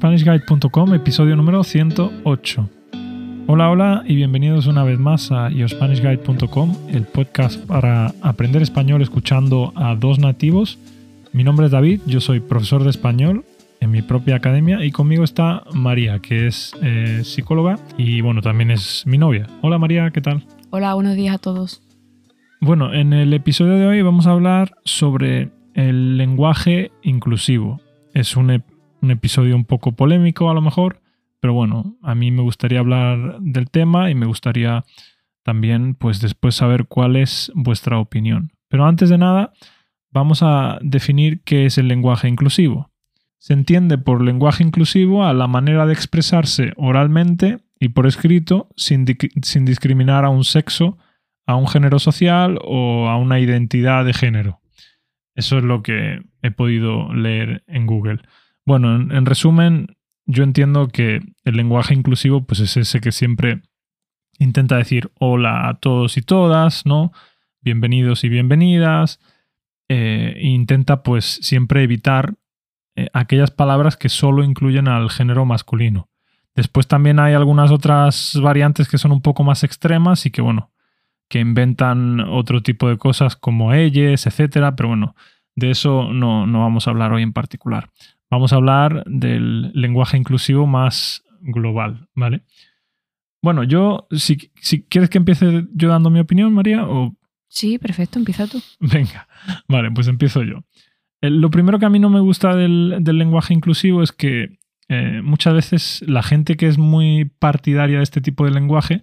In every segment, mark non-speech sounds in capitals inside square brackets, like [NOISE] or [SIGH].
YoSpanishGuide.com, episodio número 108. Hola, hola y bienvenidos una vez más a YoSpanishGuide.com, el podcast para aprender español escuchando a dos nativos. Mi nombre es David, yo soy profesor de español en mi propia academia y conmigo está María, que es eh, psicóloga y bueno, también es mi novia. Hola María, ¿qué tal? Hola, buenos días a todos. Bueno, en el episodio de hoy vamos a hablar sobre el lenguaje inclusivo. Es un, un episodio un poco polémico a lo mejor, pero bueno, a mí me gustaría hablar del tema y me gustaría también pues después saber cuál es vuestra opinión. Pero antes de nada, vamos a definir qué es el lenguaje inclusivo. Se entiende por lenguaje inclusivo a la manera de expresarse oralmente y por escrito sin, sin discriminar a un sexo, a un género social o a una identidad de género. Eso es lo que he podido leer en Google. Bueno, en, resumen, yo entiendo que el lenguaje inclusivo pues es ese que siempre intenta decir hola a todos y todas, ¿no? Bienvenidos y bienvenidas. Eh, intenta pues siempre evitar eh, aquellas palabras que solo incluyen al género masculino. Después también hay algunas otras variantes que son un poco más extremas y que, bueno, que inventan otro tipo de cosas como ellos, etcétera, pero bueno, de eso no, no vamos a hablar hoy en particular. Vamos a hablar del lenguaje inclusivo más global, ¿vale? Bueno, yo, si, quieres que empiece yo dando mi opinión, María, o... Sí, perfecto, empieza tú. [LAUGHS] Venga, vale, pues empiezo yo. Lo primero que a mí no me gusta del, lenguaje inclusivo es que eh, muchas veces la gente que es muy partidaria de este tipo de lenguaje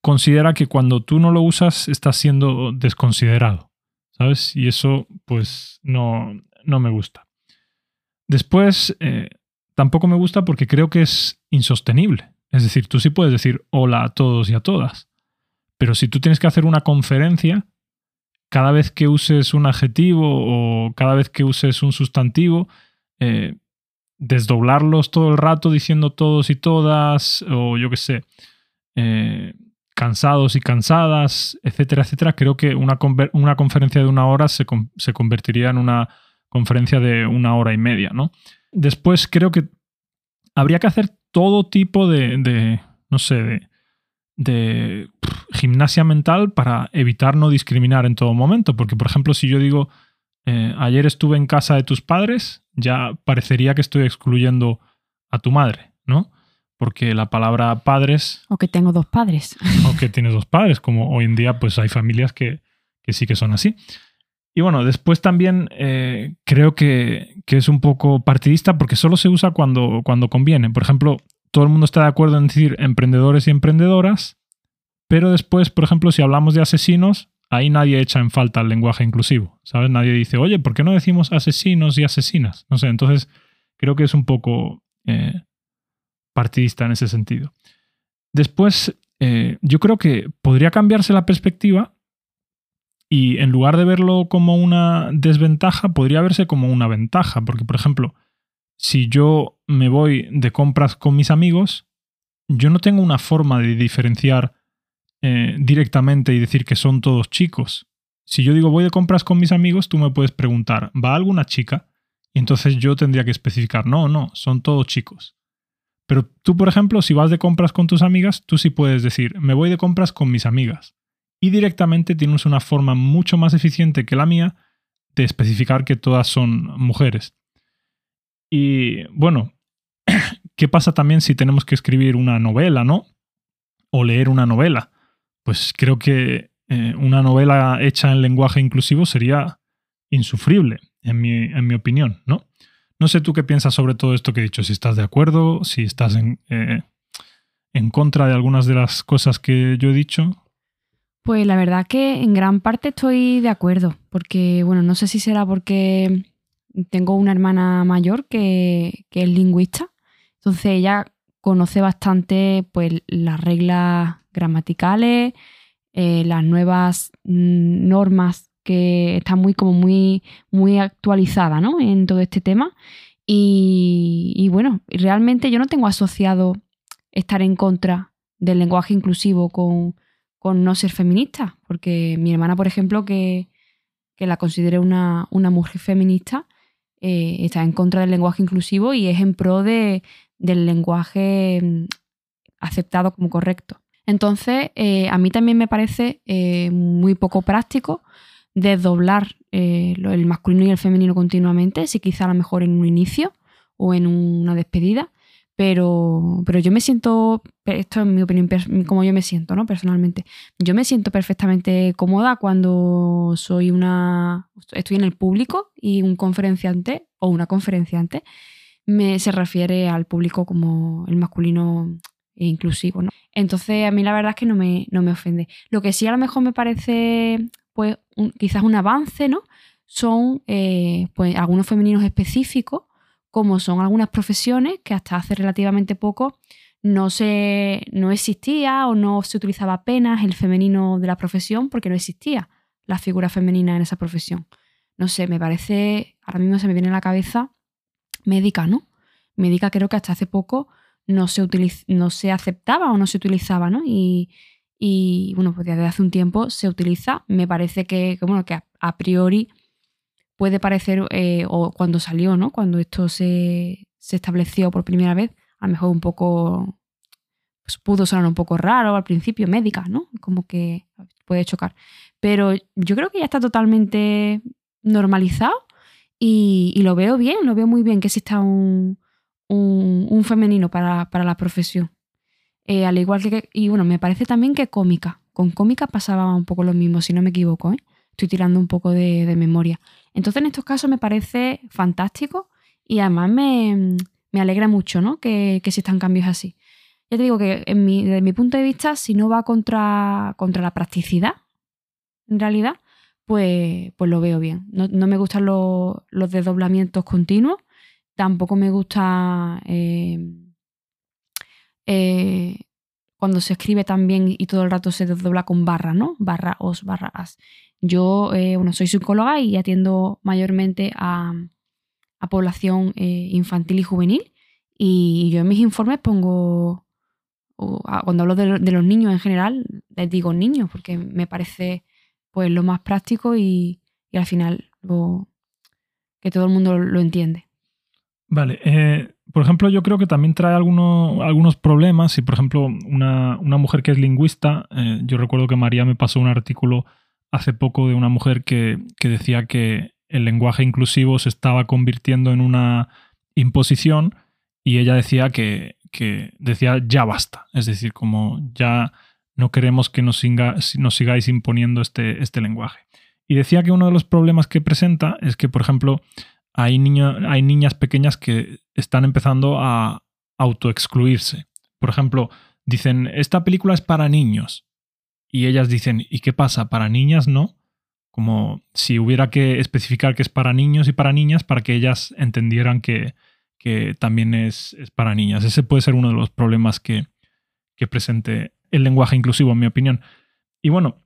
considera que cuando tú no lo usas estás siendo desconsiderado, ¿sabes? Y eso pues no, no me gusta. Después, eh, tampoco me gusta porque creo que es insostenible. Es decir, tú sí puedes decir hola a todos y a todas, pero si tú tienes que hacer una conferencia, cada vez que uses un adjetivo o cada vez que uses un sustantivo, eh, desdoblarlos todo el rato diciendo todos y todas, o yo qué sé, eh, cansados y cansadas, etcétera, etcétera, creo que una, una conferencia de una hora se, se convertiría en una conferencia de una hora y media, ¿no? Después creo que habría que hacer todo tipo de, no sé, de, gimnasia mental para evitar no discriminar en todo momento. Porque, por ejemplo, si yo digo, eh, ayer estuve en casa de tus padres, ya parecería que estoy excluyendo a tu madre, ¿no? Porque la palabra padres... O que tengo dos padres. O que tienes dos padres, como hoy en día pues hay familias que, que sí que son así. Y bueno, después también eh, creo que, es un poco partidista porque solo se usa cuando, cuando conviene. Por ejemplo, todo el mundo está de acuerdo en decir emprendedores y emprendedoras, pero después, por ejemplo, si hablamos de asesinos, ahí nadie echa en falta el lenguaje inclusivo. ¿Sabes? Nadie dice, oye, ¿por qué no decimos asesinos y asesinas? No sé, entonces creo que es un poco eh, partidista en ese sentido. Después, eh, yo creo que podría cambiarse la perspectiva y en lugar de verlo como una desventaja, podría verse como una ventaja. Porque, por ejemplo, si yo me voy de compras con mis amigos, yo no tengo una forma de diferenciar eh, directamente y decir que son todos chicos. Si yo digo voy de compras con mis amigos, tú me puedes preguntar, ¿va alguna chica? Y entonces yo tendría que especificar, no, no, son todos chicos. Pero tú, por ejemplo, si vas de compras con tus amigas, tú sí puedes decir, me voy de compras con mis amigas y directamente tienes una forma mucho más eficiente que la mía de especificar que todas son mujeres. Y bueno, [CLEARS THROAT] ¿qué pasa también si tenemos que escribir una novela, no? O leer una novela. Pues creo que eh, una novela hecha en lenguaje inclusivo sería insufrible, en mi, en mi, opinión, ¿no? No sé tú qué piensas sobre todo esto que he dicho, si estás de acuerdo, si estás en, eh, en contra de algunas de las cosas que yo he dicho. Pues la verdad que en gran parte estoy de acuerdo, porque bueno, no sé si será porque tengo una hermana mayor que, es lingüista, entonces ella conoce bastante pues las reglas gramaticales, eh, las nuevas mm, normas que están muy como muy, muy actualizadas ¿no? en todo este tema. Y, bueno, realmente yo no tengo asociado estar en contra del lenguaje inclusivo con, con no ser feminista, porque mi hermana, por ejemplo, que, la considere una, mujer feminista, eh, está en contra del lenguaje inclusivo y es en pro de, del lenguaje mm, aceptado como correcto. Entonces, eh, a mí también me parece eh, muy poco práctico desdoblar eh, el masculino y el femenino continuamente, si quizá a lo mejor en un inicio o en una despedida, pero, pero yo me siento, esto es mi opinión, como yo me siento, ¿no? Personalmente, yo me siento perfectamente cómoda cuando soy una, estoy en el público y un conferenciante o una conferenciante me, se refiere al público como el masculino inclusivo, ¿no? Entonces, a mí la verdad es que no me, no me ofende. Lo que sí a lo mejor me parece, pues, quizás un avance, ¿no? Son, eh, pues, algunos femeninos específicos, como son algunas profesiones que hasta hace relativamente poco no, se, no existía o no se utilizaba apenas el femenino de la profesión porque no existía la figura femenina en esa profesión. No sé, me parece, ahora mismo se me viene a la cabeza médica, ¿no? Médica creo que hasta hace poco no se, no se aceptaba o no se utilizaba, ¿no? Bueno, pues desde hace un tiempo se utiliza. Me parece que, bueno, que a, priori puede parecer, eh, o cuando salió, ¿no? Cuando esto se, estableció por primera vez, a lo mejor un poco, pues pudo sonar un poco raro al principio, médica, ¿no? Como que puede chocar. Pero yo creo que ya está totalmente normalizado y, y lo veo bien, lo veo muy bien que exista un, un, femenino para, la profesión. Eh, al igual que, y bueno, me parece también que cómica. Con cómica pasaba un poco lo mismo, si no me equivoco. ¿eh? Estoy tirando un poco de, memoria. Entonces, en estos casos me parece fantástico y además me, alegra mucho ¿no? que, que existan cambios así. Ya te digo que en mi, desde mi punto de vista, si no va contra, contra la practicidad, en realidad, pues, pues lo veo bien. No, me gustan los, los desdoblamientos continuos Tampoco me gusta eh, eh, cuando se escribe también y todo el rato se desdobla con barra, ¿no? Barra os, barra as. Yo, eh, bueno, soy psicóloga y atiendo mayormente a, población infantil y juvenil. Y yo en mis informes pongo, cuando hablo de, los niños en general, les digo niños, porque me parece pues lo más práctico y, al final que todo el mundo lo entiende. Vale, eh, por ejemplo, yo creo que también trae algunos problemas. Si, por ejemplo, una, mujer que es lingüista, eh, yo recuerdo que María me pasó un artículo hace poco de una mujer que, decía que el lenguaje inclusivo se estaba convirtiendo en una imposición y ella decía que, decía ya basta. Es decir, como ya no queremos que nos, nos sigáis imponiendo este, este lenguaje. Y decía que uno de los problemas que presenta es que, por ejemplo, hay, hay niñas pequeñas que están empezando a autoexcluirse. Por ejemplo, dicen, esta película es para niños. Y ellas dicen, ¿y qué pasa? ¿Para niñas no? Como si hubiera que especificar que es para niños y para niñas para que ellas entendieran que, también es, para niñas. Ese puede ser uno de los problemas que, que presente el lenguaje inclusivo, en mi opinión. Y bueno,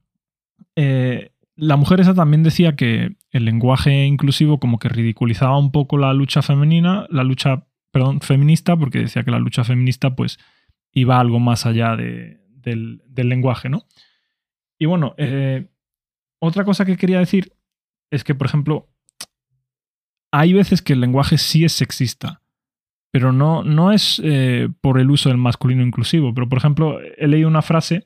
eh, la mujer esa también decía que el lenguaje inclusivo como que ridiculizaba un poco la lucha femenina, la lucha, perdón, feminista, porque decía que la lucha feminista pues iba algo más allá del, lenguaje, ¿no? Y bueno, eh, otra cosa que quería decir es que, por ejemplo, hay veces que el lenguaje sí es sexista, pero no, no es eh, por el uso del masculino inclusivo. Pero, por ejemplo, he leído una frase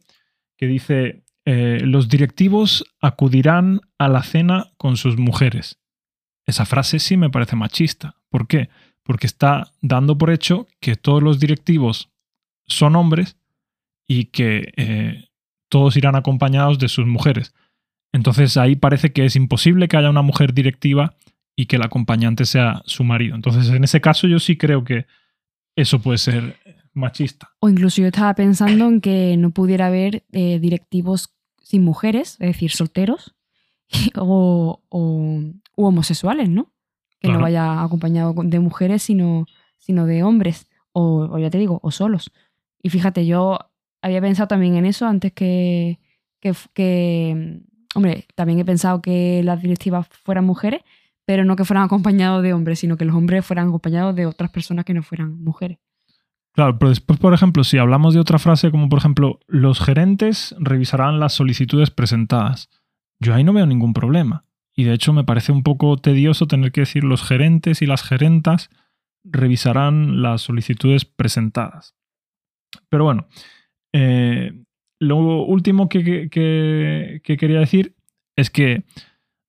que dice, eh, los directivos acudirán a la cena con sus mujeres. Esa frase sí me parece machista. ¿Por qué? Porque está dando por hecho que todos los directivos son hombres y que eh, todos irán acompañados de sus mujeres. Entonces ahí parece que es imposible que haya una mujer directiva y que el acompañante sea su marido. Entonces en ese caso yo sí creo que eso puede ser machista. O incluso yo estaba pensando en que no pudiera haber eh, directivos sin mujeres, es decir, solteros, [LAUGHS] o, u homosexuales, ¿no? Que no vaya acompañado de mujeres, sino, sino de hombres, o, ya te digo, o solos. Y fíjate, yo había pensado también en eso antes que, que, hombre, también he pensado que las directivas fueran mujeres, pero no que fueran acompañados de hombres, sino que los hombres fueran acompañados de otras personas que no fueran mujeres. Claro, pero después, por ejemplo, si hablamos de otra frase como, por ejemplo, los gerentes revisarán las solicitudes presentadas, yo ahí no veo ningún problema. Y de hecho me parece un poco tedioso tener que decir los gerentes y las gerentas revisarán las solicitudes presentadas. Pero bueno, eh, lo último que, quería decir es que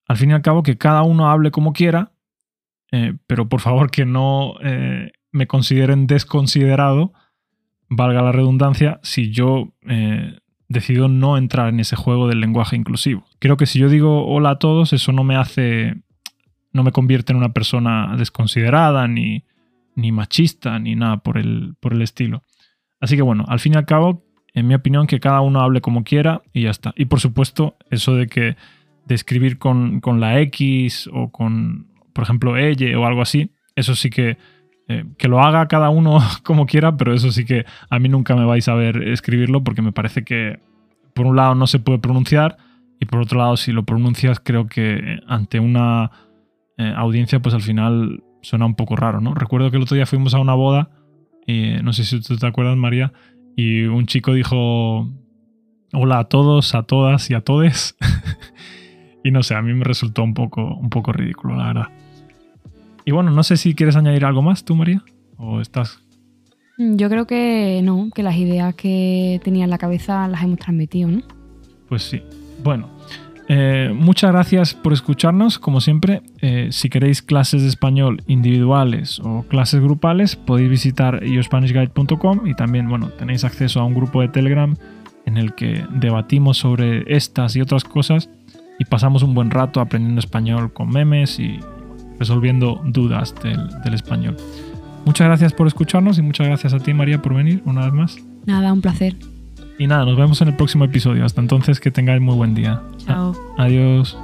al fin y al cabo que cada uno hable como quiera, eh, pero por favor que no eh, me consideren desconsiderado, valga la redundancia, si yo decido no entrar en ese juego del lenguaje inclusivo. Creo que si yo digo hola a todos, eso no me hace, no me convierte en una persona desconsiderada, ni, ni machista, ni nada por el, por el estilo. Así que bueno, al fin y al cabo, en mi opinión, que cada uno hable como quiera y ya está. Y por supuesto, eso de que de escribir con, la X o con, por ejemplo, ella o algo así, eso sí que eh, que lo haga cada uno [LAUGHS] como quiera, pero eso sí que a mí nunca me vais a ver escribirlo porque me parece que por un lado no se puede pronunciar y por otro lado si lo pronuncias creo que ante una eh, audiencia pues al final suena un poco raro, ¿no? Recuerdo que el otro día fuimos a una boda y no sé si tú te acuerdas María y un chico dijo hola a todos, a todas y a todes. [LAUGHS] y no sé, a mí me resultó un poco, un poco ridículo, la verdad. Y bueno, no sé si quieres añadir algo más tú, María, o estás... Mm, yo creo que no, que las ideas que tenía en la cabeza las hemos transmitido, ¿no? Pues sí. Bueno, eh, muchas gracias por escucharnos. Como siempre, eh, si queréis clases de español individuales o clases grupales, podéis visitar iospanishguide.com y también, bueno, tenéis acceso a un grupo de Telegram en el que debatimos sobre estas y otras cosas y pasamos un buen rato aprendiendo español con memes y resolviendo dudas del, del español. Muchas gracias por escucharnos y muchas gracias a ti, María, por venir una vez más. Nada, un placer. Y nada, nos vemos en el próximo episodio. Hasta entonces, que tengáis muy buen día. Chao. Adiós.